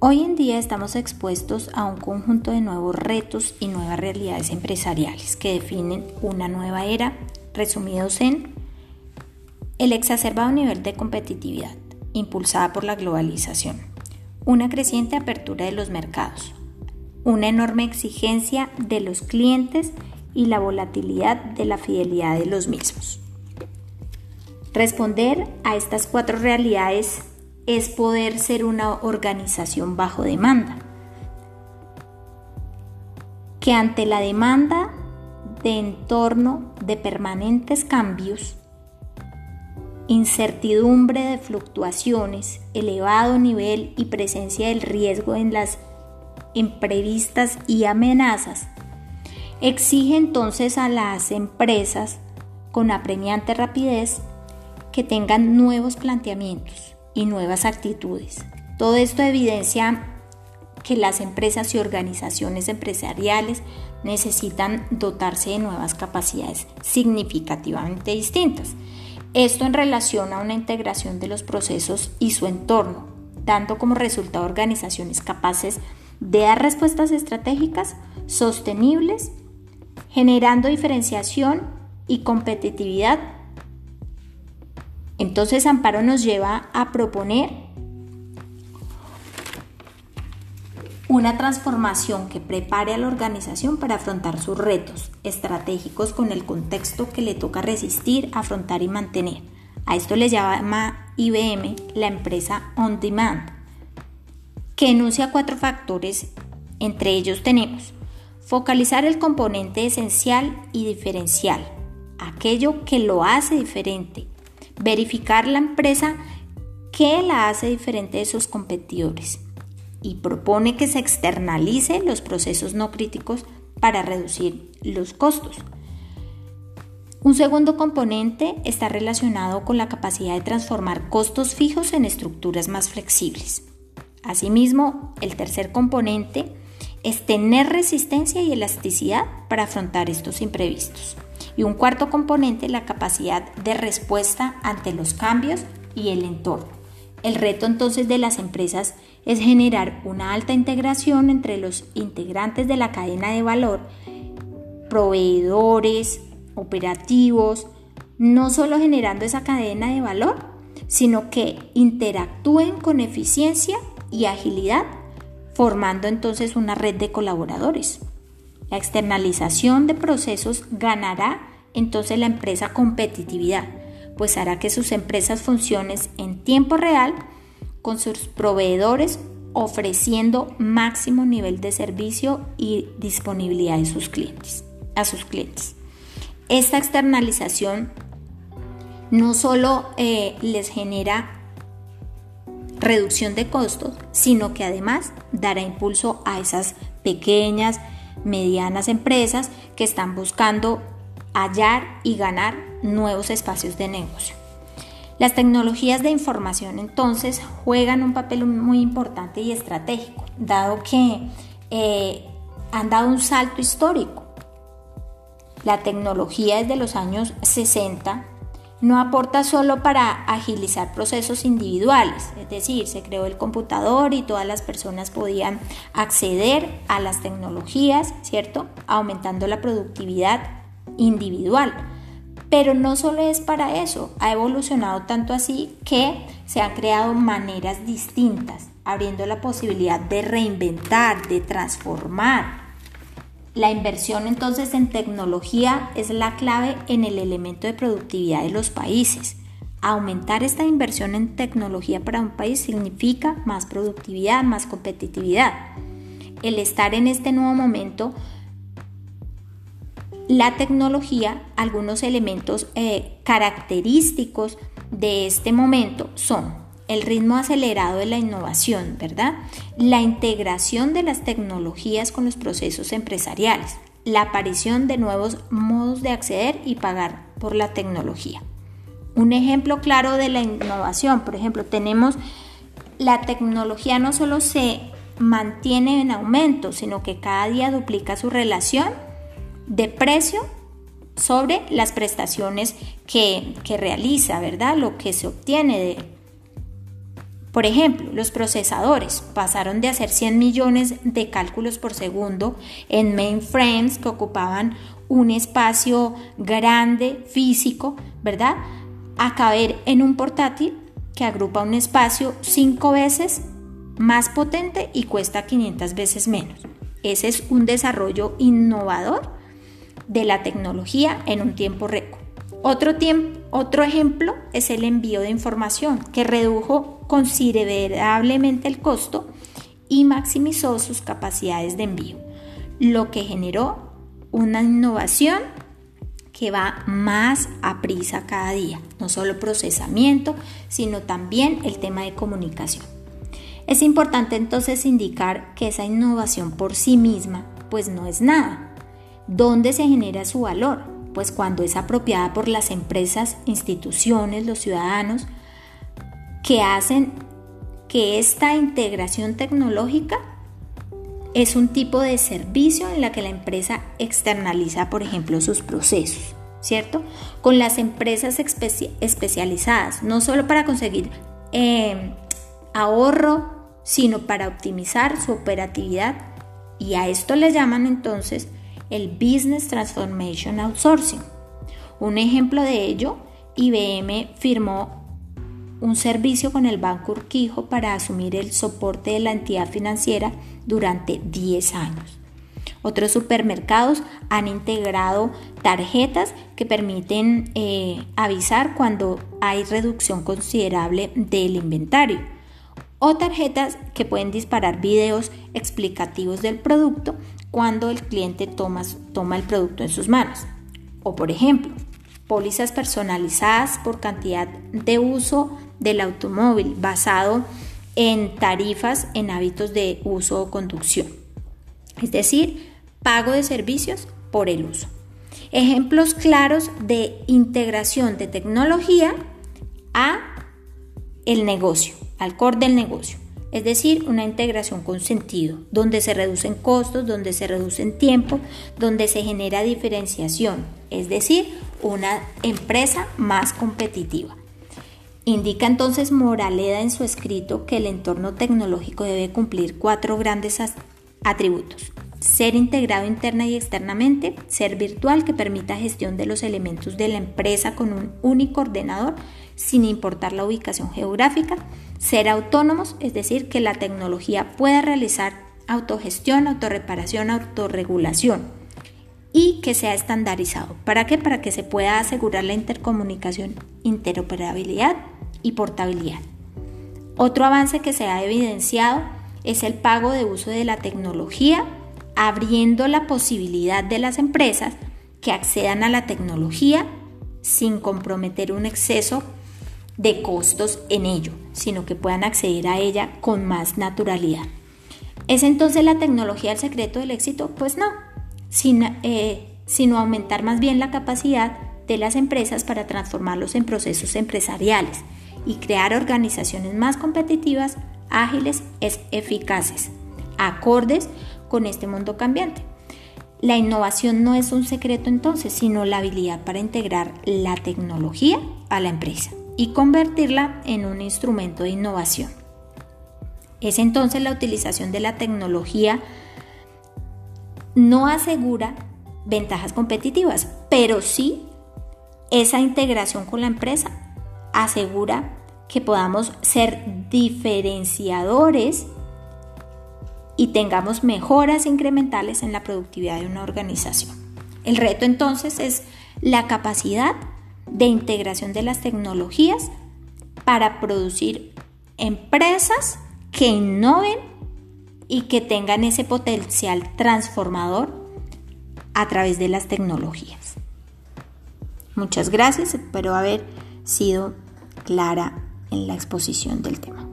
Hoy en día estamos expuestos a un conjunto de nuevos retos y nuevas realidades empresariales que definen una nueva era, resumidos en el exacerbado nivel de competitividad impulsada por la globalización, una creciente apertura de los mercados, una enorme exigencia de los clientes y la volatilidad de la fidelidad de los mismos. Responder a estas cuatro realidades es poder ser una organización bajo demanda, que ante la demanda de entorno de permanentes cambios, incertidumbre de fluctuaciones, elevado nivel y presencia del riesgo en las imprevistas y amenazas, exige entonces a las empresas con apremiante rapidez que tengan nuevos planteamientos, y nuevas actitudes. Todo esto evidencia que las empresas y organizaciones empresariales necesitan dotarse de nuevas capacidades significativamente distintas. Esto en relación a una integración de los procesos y su entorno, dando como resultado organizaciones capaces de dar respuestas estratégicas sostenibles, generando diferenciación y competitividad entonces Amparo nos lleva a proponer una transformación que prepare a la organización para afrontar sus retos estratégicos con el contexto que le toca resistir, afrontar y mantener. A esto le llama IBM la empresa On Demand, que enuncia cuatro factores. Entre ellos tenemos focalizar el componente esencial y diferencial, aquello que lo hace diferente, verificar la empresa qué la hace diferente de sus competidores y propone que se externalice los procesos no críticos para reducir los costos. Un segundo componente está relacionado con la capacidad de transformar costos fijos en estructuras más flexibles. Asimismo, el tercer componente es tener resistencia y elasticidad para afrontar estos imprevistos. Y un cuarto componente, la capacidad de respuesta ante los cambios y el entorno. El reto entonces de las empresas es generar una alta integración entre los integrantes de la cadena de valor, proveedores, operativos, no solo generando esa cadena de valor, sino que interactúen con eficiencia y agilidad, formando entonces una red de colaboradores. La externalización de procesos ganará entonces la empresa competitividad, pues hará que sus empresas funcionen en tiempo real con sus proveedores ofreciendo máximo nivel de servicio y disponibilidad de sus clientes, a sus clientes. Esta externalización no solo eh, les genera reducción de costos, sino que además dará impulso a esas pequeñas medianas empresas que están buscando hallar y ganar nuevos espacios de negocio. Las tecnologías de información entonces juegan un papel muy importante y estratégico, dado que eh, han dado un salto histórico. La tecnología desde los años 60 no aporta solo para agilizar procesos individuales, es decir, se creó el computador y todas las personas podían acceder a las tecnologías, ¿cierto? Aumentando la productividad individual. Pero no solo es para eso, ha evolucionado tanto así que se han creado maneras distintas, abriendo la posibilidad de reinventar, de transformar, la inversión entonces en tecnología es la clave en el elemento de productividad de los países. Aumentar esta inversión en tecnología para un país significa más productividad, más competitividad. El estar en este nuevo momento, la tecnología, algunos elementos eh, característicos de este momento son el ritmo acelerado de la innovación, ¿verdad? La integración de las tecnologías con los procesos empresariales, la aparición de nuevos modos de acceder y pagar por la tecnología. Un ejemplo claro de la innovación, por ejemplo, tenemos la tecnología no solo se mantiene en aumento, sino que cada día duplica su relación de precio sobre las prestaciones que, que realiza, ¿verdad? Lo que se obtiene de, Por ejemplo, los procesadores pasaron de hacer 100 millones de cálculos por segundo en mainframes que ocupaban un espacio grande físico, ¿verdad? A caber en un portátil que agrupa un espacio 5 veces más potente y cuesta 500 veces menos. Ese es un desarrollo innovador de la tecnología en un tiempo récord. Otro, otro ejemplo es el envío de información, que redujo considerablemente el costo y maximizó sus capacidades de envío, lo que generó una innovación que va más a prisa cada día, no solo procesamiento, sino también el tema de comunicación. Es importante entonces indicar que esa innovación por sí misma pues no es nada. ¿Dónde se genera su valor? Pues cuando es apropiada por las empresas, instituciones, los ciudadanos, que hacen que esta integración tecnológica es un tipo de servicio en la que la empresa externaliza, por ejemplo, sus procesos, ¿cierto? Con las empresas especializadas, no solo para conseguir eh, ahorro, sino para optimizar su operatividad. Y a esto le llaman entonces el Business Transformation Outsourcing. Un ejemplo de ello, IBM firmó un servicio con el Banco Urquijo para asumir el soporte de la entidad financiera durante 10 años. Otros supermercados han integrado tarjetas que permiten eh, avisar cuando hay reducción considerable del inventario o tarjetas que pueden disparar videos explicativos del producto cuando el cliente toma, toma el producto en sus manos. O por ejemplo, pólizas personalizadas por cantidad de uso del automóvil basado en tarifas en hábitos de uso o conducción. Es decir, pago de servicios por el uso. Ejemplos claros de integración de tecnología a el negocio, al core del negocio. Es decir, una integración con sentido, donde se reducen costos, donde se reducen tiempo, donde se genera diferenciación, es decir, una empresa más competitiva. Indica entonces Moraleda en su escrito que el entorno tecnológico debe cumplir cuatro grandes atributos. Ser integrado interna y externamente, ser virtual que permita gestión de los elementos de la empresa con un único ordenador sin importar la ubicación geográfica, ser autónomos, es decir, que la tecnología pueda realizar autogestión, autorreparación, autorregulación y que sea estandarizado. ¿Para qué? Para que se pueda asegurar la intercomunicación, interoperabilidad y portabilidad. Otro avance que se ha evidenciado es el pago de uso de la tecnología, abriendo la posibilidad de las empresas que accedan a la tecnología sin comprometer un exceso de costos en ello, sino que puedan acceder a ella con más naturalidad. ¿Es entonces la tecnología el secreto del éxito? Pues no, eh, sino aumentar más bien la capacidad de las empresas para transformarlos en procesos empresariales y crear organizaciones más competitivas, ágiles, eficaces, acordes con este mundo cambiante. La innovación no es un secreto entonces, sino la habilidad para integrar la tecnología a la empresa y convertirla en un instrumento de innovación. Es entonces la utilización de la tecnología no asegura ventajas competitivas, pero sí esa integración con la empresa asegura que podamos ser diferenciadores y tengamos mejoras incrementales en la productividad de una organización. El reto entonces es la capacidad de integración de las tecnologías para producir empresas que innoven y que tengan ese potencial transformador a través de las tecnologías. Muchas gracias, espero haber sido clara en la exposición del tema.